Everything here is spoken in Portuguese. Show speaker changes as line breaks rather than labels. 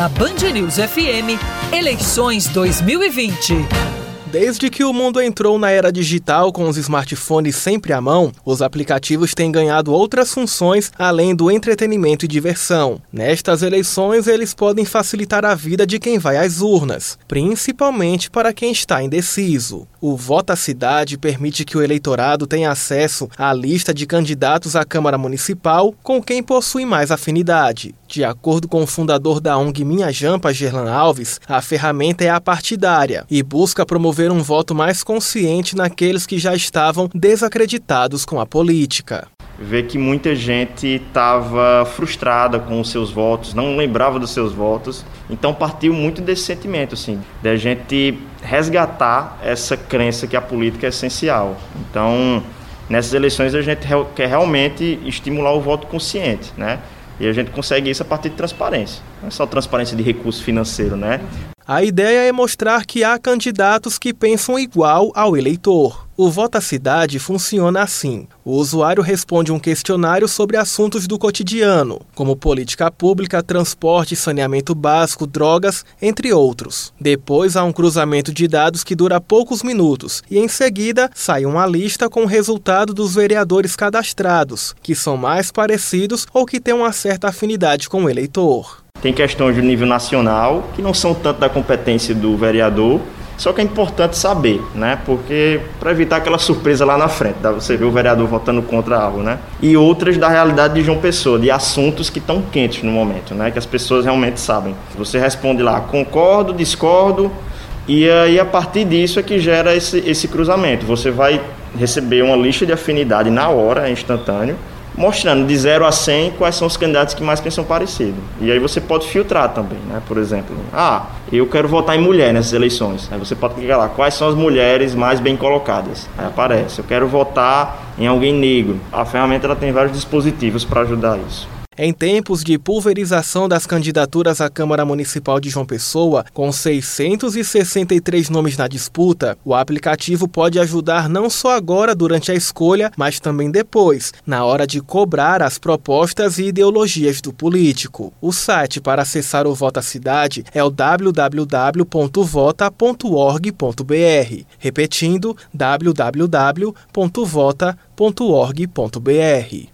Na Band News FM, eleições 2020.
Desde que o mundo entrou na era digital com os smartphones sempre à mão, os aplicativos têm ganhado outras funções além do entretenimento e diversão. Nestas eleições, eles podem facilitar a vida de quem vai às urnas, principalmente para quem está indeciso. O Vota Cidade permite que o eleitorado tenha acesso à lista de candidatos à Câmara Municipal com quem possui mais afinidade. De acordo com o fundador da ONG Minha Jampa, Gerlan Alves, a ferramenta é a partidária e busca promover um voto mais consciente naqueles que já estavam desacreditados com a política
ver que muita gente estava frustrada com os seus votos, não lembrava dos seus votos. Então partiu muito desse sentimento, assim, da gente resgatar essa crença que a política é essencial. Então, nessas eleições a gente quer realmente estimular o voto consciente, né? E a gente consegue isso a partir de transparência. Não é só transparência de recurso financeiro, né?
A ideia é mostrar que há candidatos que pensam igual ao eleitor. O Vota Cidade funciona assim: o usuário responde um questionário sobre assuntos do cotidiano, como política pública, transporte, saneamento básico, drogas, entre outros. Depois há um cruzamento de dados que dura poucos minutos e, em seguida, sai uma lista com o resultado dos vereadores cadastrados, que são mais parecidos ou que têm uma certa afinidade com o eleitor.
Tem questões de nível nacional, que não são tanto da competência do vereador, só que é importante saber, né? Porque para evitar aquela surpresa lá na frente, dá você ver o vereador votando contra algo, né? E outras da realidade de João Pessoa, de assuntos que estão quentes no momento, né? Que as pessoas realmente sabem. Você responde lá, concordo, discordo, e aí a partir disso é que gera esse, esse cruzamento. Você vai receber uma lista de afinidade na hora, é instantâneo, mostrando de 0 a 100 quais são os candidatos que mais pensam parecido. E aí você pode filtrar também, né? Por exemplo, ah, eu quero votar em mulher nessas eleições. Aí você pode clicar lá, quais são as mulheres mais bem colocadas. Aí aparece, eu quero votar em alguém negro. A ferramenta ela tem vários dispositivos para ajudar isso.
Em tempos de pulverização das candidaturas à Câmara Municipal de João Pessoa, com 663 nomes na disputa, o aplicativo pode ajudar não só agora durante a escolha, mas também depois, na hora de cobrar as propostas e ideologias do político. O site para acessar o Vota Cidade é o www.vota.org.br. Repetindo, www.vota.org.br.